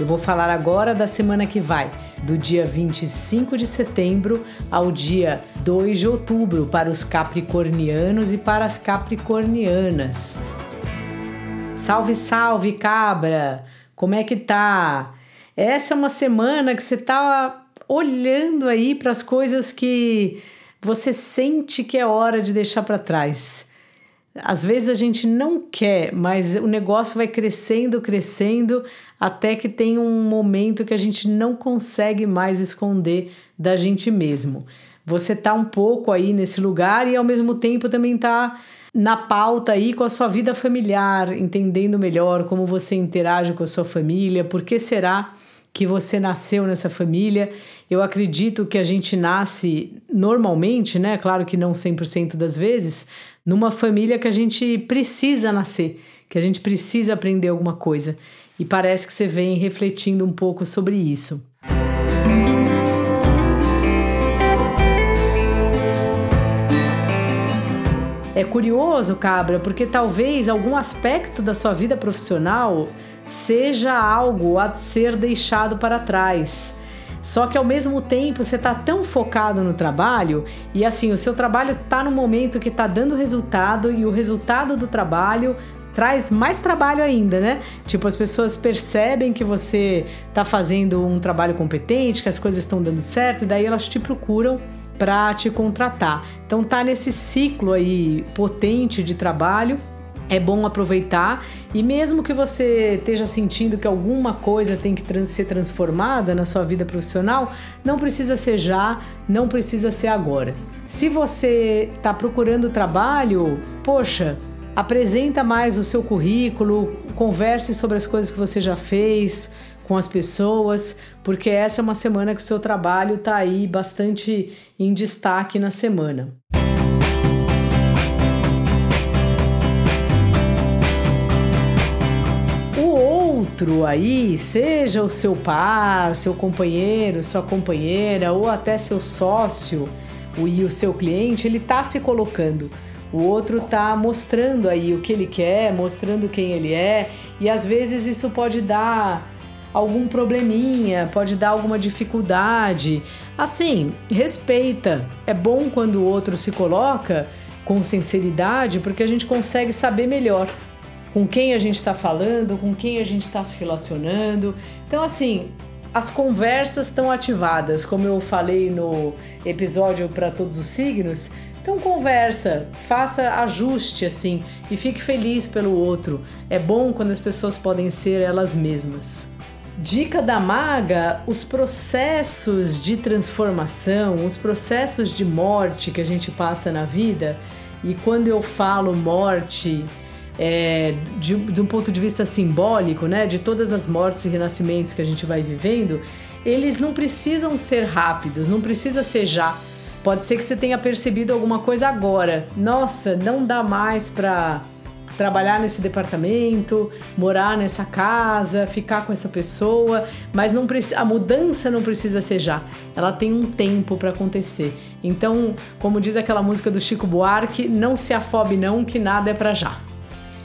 Eu vou falar agora da semana que vai, do dia 25 de setembro ao dia 2 de outubro, para os capricornianos e para as capricornianas. Salve, salve, cabra! Como é que tá? Essa é uma semana que você tá olhando aí para as coisas que você sente que é hora de deixar para trás. Às vezes a gente não quer, mas o negócio vai crescendo, crescendo, até que tem um momento que a gente não consegue mais esconder da gente mesmo. Você tá um pouco aí nesse lugar e ao mesmo tempo também tá na pauta aí com a sua vida familiar, entendendo melhor como você interage com a sua família, por que será que você nasceu nessa família. Eu acredito que a gente nasce normalmente, né? Claro que não 100% das vezes, numa família que a gente precisa nascer, que a gente precisa aprender alguma coisa. E parece que você vem refletindo um pouco sobre isso. É curioso, Cabra, porque talvez algum aspecto da sua vida profissional seja algo a ser deixado para trás. Só que ao mesmo tempo você está tão focado no trabalho e assim, o seu trabalho está no momento que está dando resultado e o resultado do trabalho traz mais trabalho ainda, né? Tipo, as pessoas percebem que você está fazendo um trabalho competente, que as coisas estão dando certo, e daí elas te procuram para te contratar. Então tá nesse ciclo aí potente de trabalho é bom aproveitar e mesmo que você esteja sentindo que alguma coisa tem que trans ser transformada na sua vida profissional, não precisa ser já, não precisa ser agora. Se você está procurando trabalho, poxa, apresenta mais o seu currículo, converse sobre as coisas que você já fez com as pessoas, porque essa é uma semana que o seu trabalho está aí bastante em destaque na semana. Outro aí, seja o seu par, seu companheiro, sua companheira ou até seu sócio e o seu cliente, ele está se colocando. O outro está mostrando aí o que ele quer, mostrando quem ele é, e às vezes isso pode dar algum probleminha, pode dar alguma dificuldade. Assim, respeita. É bom quando o outro se coloca com sinceridade, porque a gente consegue saber melhor com quem a gente está falando, com quem a gente está se relacionando. Então, assim, as conversas estão ativadas, como eu falei no episódio para todos os signos. Então conversa, faça ajuste assim e fique feliz pelo outro. É bom quando as pessoas podem ser elas mesmas. Dica da maga: os processos de transformação, os processos de morte que a gente passa na vida. E quando eu falo morte, é, de, de um ponto de vista simbólico, né, de todas as mortes e renascimentos que a gente vai vivendo, eles não precisam ser rápidos, não precisa ser já. Pode ser que você tenha percebido alguma coisa agora. Nossa, não dá mais para trabalhar nesse departamento, morar nessa casa, ficar com essa pessoa, mas não a mudança não precisa ser já. Ela tem um tempo para acontecer. Então, como diz aquela música do Chico Buarque, não se afobe não que nada é para já.